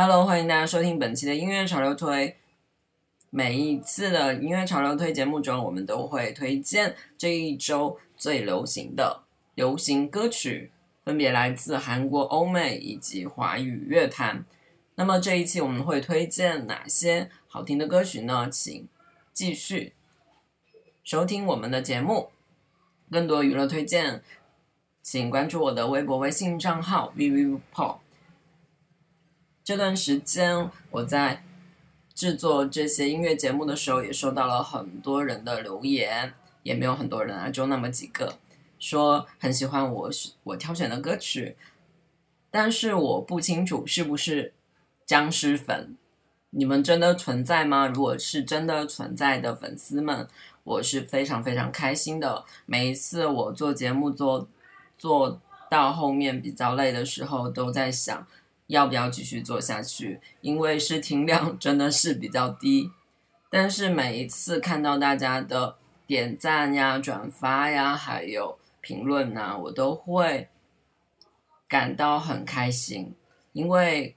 Hello，欢迎大家收听本期的音乐潮流推。每一次的音乐潮流推节目中，我们都会推荐这一周最流行的流行歌曲，分别来自韩国、欧美以及华语乐坛。那么这一期我们会推荐哪些好听的歌曲呢？请继续收听我们的节目。更多娱乐推荐，请关注我的微博、微信账号 vvpop。这段时间我在制作这些音乐节目的时候，也收到了很多人的留言，也没有很多人啊，就那么几个，说很喜欢我我挑选的歌曲，但是我不清楚是不是僵尸粉，你们真的存在吗？如果是真的存在的粉丝们，我是非常非常开心的。每一次我做节目做做到后面比较累的时候，都在想。要不要继续做下去？因为试听量真的是比较低，但是每一次看到大家的点赞呀、转发呀，还有评论呐，我都会感到很开心，因为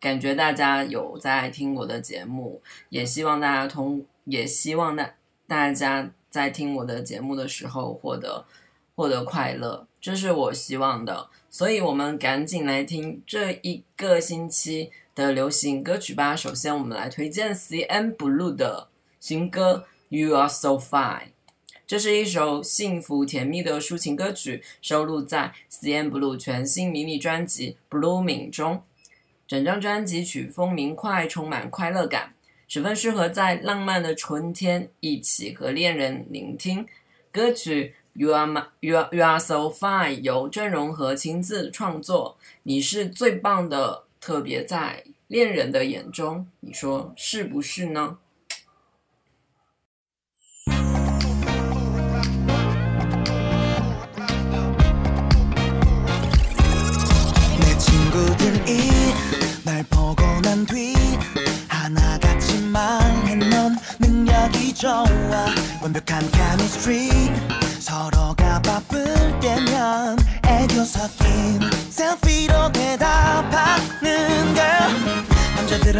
感觉大家有在听我的节目，也希望大家通，也希望大大家在听我的节目的时候获得获得快乐，这是我希望的。所以，我们赶紧来听这一个星期的流行歌曲吧。首先，我们来推荐 CN Blue 的新歌《You Are So Fine》。这是一首幸福甜蜜的抒情歌曲，收录在 CN Blue 全新迷你专辑《Blooming》中。整张专辑曲风明快，充满快乐感，十分适合在浪漫的春天一起和恋人聆听。歌曲。You are my, you are, you are so fine。由郑容和亲自创作，你是最棒的，特别在恋人的眼中，你说是不是呢？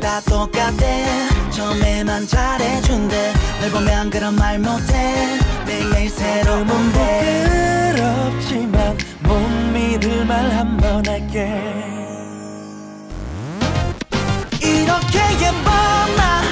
다 똑같대 처음에만 잘해준대. 널 보면 그런 말 못해. 매일매일 새로운 데 부끄럽지만 못 믿을 말 한 번 할게. 이렇게 예뻐 나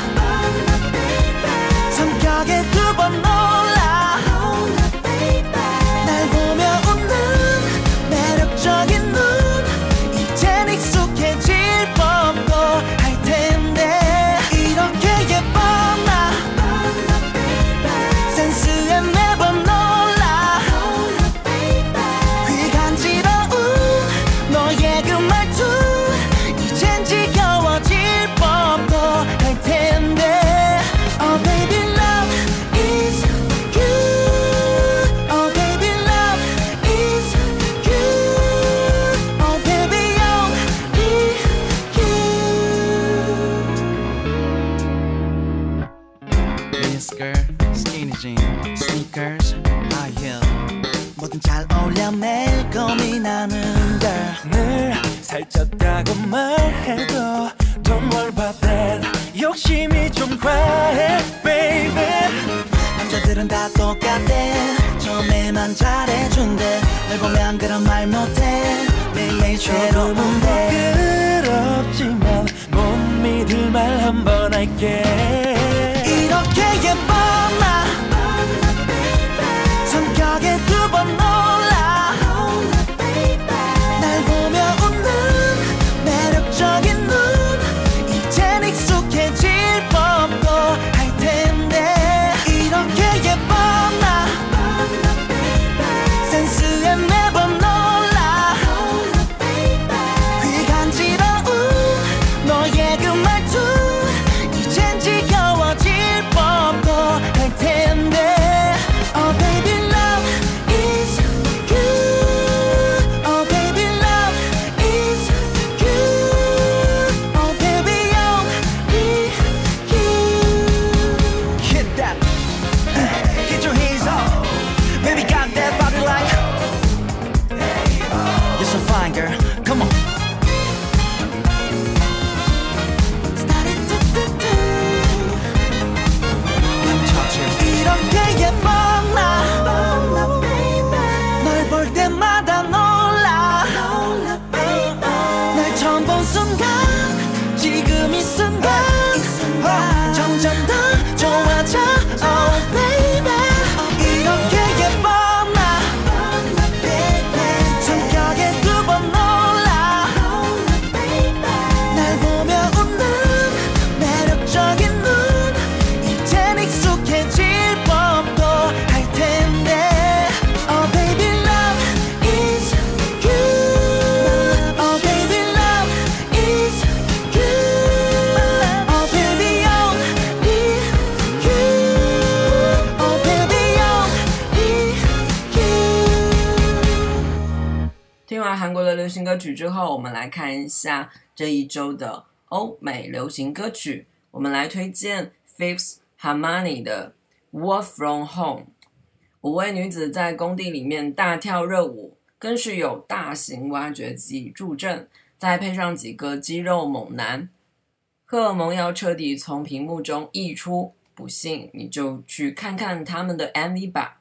그런 말 못해. 韩国的流行歌曲之后，我们来看一下这一周的欧美流行歌曲。我们来推荐 Fifth Harmony 的《Work From Home》。五位女子在工地里面大跳热舞，更是有大型挖掘机助阵，再配上几个肌肉猛男，荷尔蒙要彻底从屏幕中溢出。不信你就去看看他们的 MV 吧。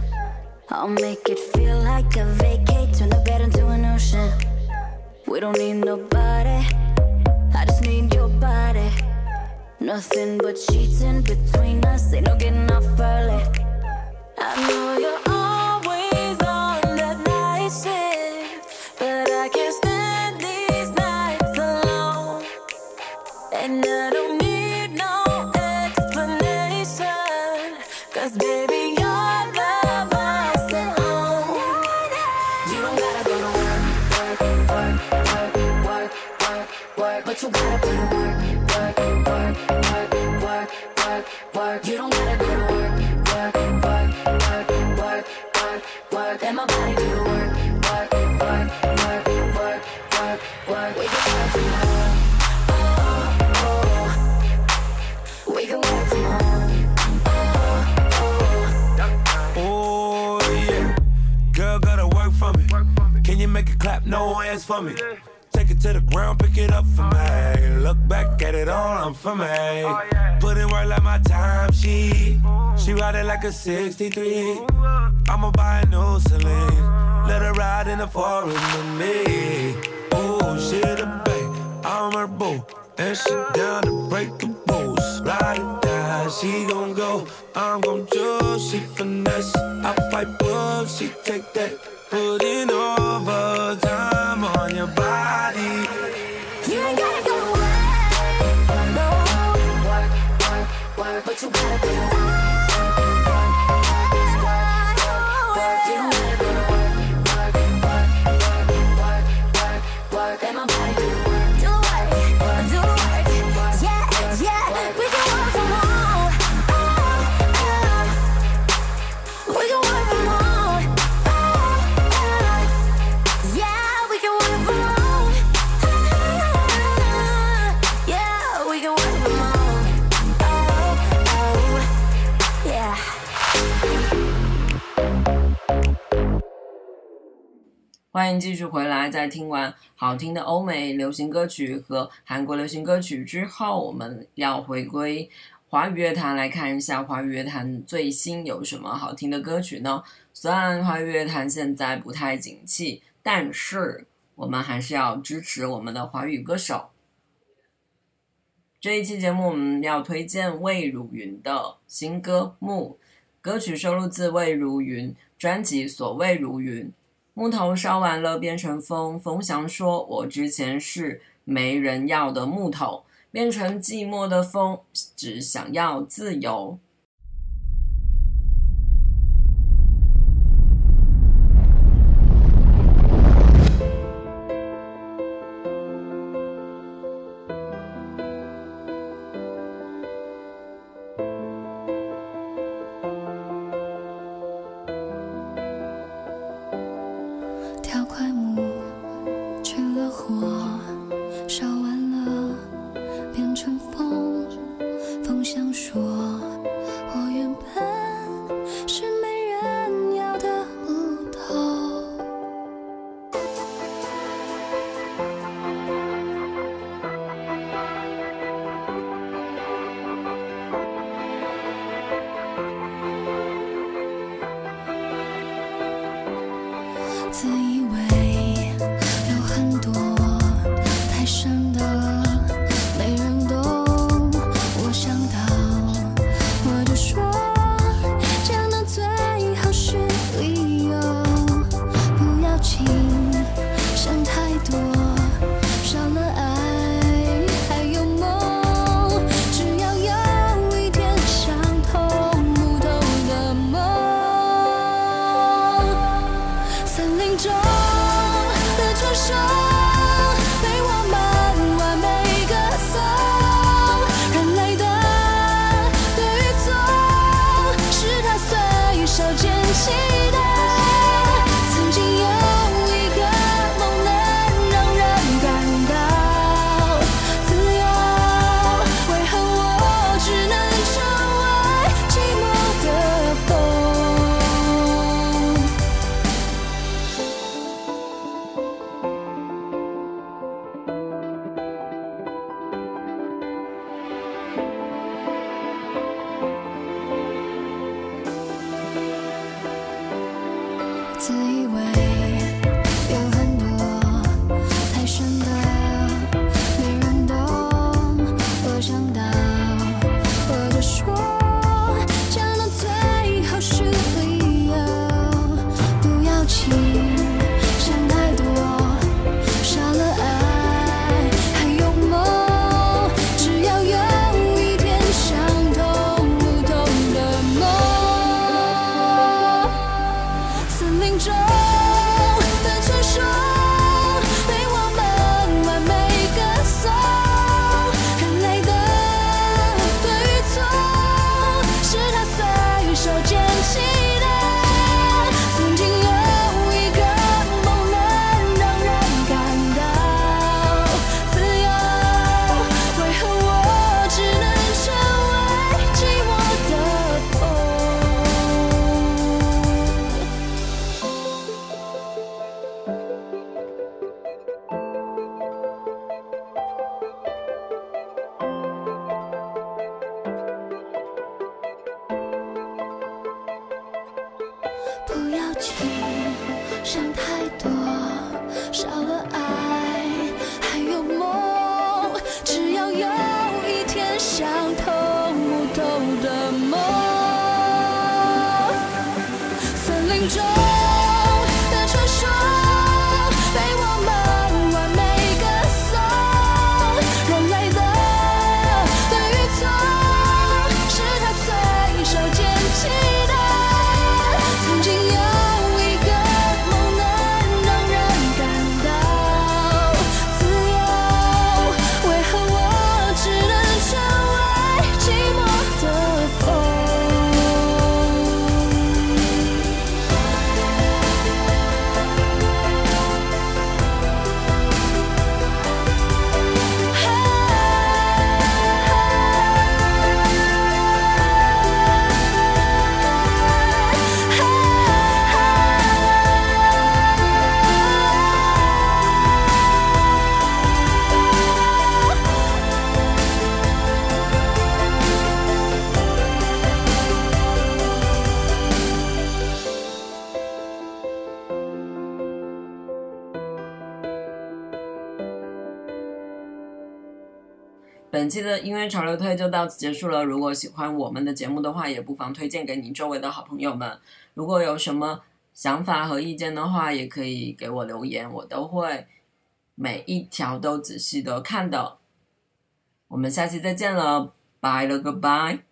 I'll make it feel like a vacate, turn the bed into an ocean. We don't need nobody, I just need your body. Nothing but sheets in between us, ain't no getting off early. I know you're work. But you gotta put in work, work, work, work, work, work, work. You don't gotta go to work, work, work, work, work, work, work. Let my body do the work, work, work, work, work, work, work. We can work tomorrow. Oh, oh. We can work tomorrow. Oh, Oh yeah, girl gotta work for me. Can you make it clap? No hands for me. It to the ground, pick it up for me. Look back at it all, I'm for me. Put in work like my time she. She ride it like a 63. I'ma buy a new Celine. Let her ride in the forest with me. Oh, she the babe, I'm her boo. And she down to break the rules. Ride it down, she gon' go. I'm gon' choose, she finesse. I fight up, she take that. Put in overtime but you gotta put 欢迎继续回来。在听完好听的欧美流行歌曲和韩国流行歌曲之后，我们要回归华语乐坛来看一下华语乐坛最新有什么好听的歌曲呢？虽然华语乐坛现在不太景气，但是我们还是要支持我们的华语歌手。这一期节目我们要推荐魏如云的新歌《木》，歌曲收录自魏如云专辑《所谓如云》。木头烧完了变成风，风翔说：“我之前是没人要的木头，变成寂寞的风，只想要自由。”自以为 enjoy 本期的音乐潮流推就到此结束了。如果喜欢我们的节目的话，也不妨推荐给你周围的好朋友们。如果有什么想法和意见的话，也可以给我留言，我都会每一条都仔细的看的。我们下期再见了，拜了个拜。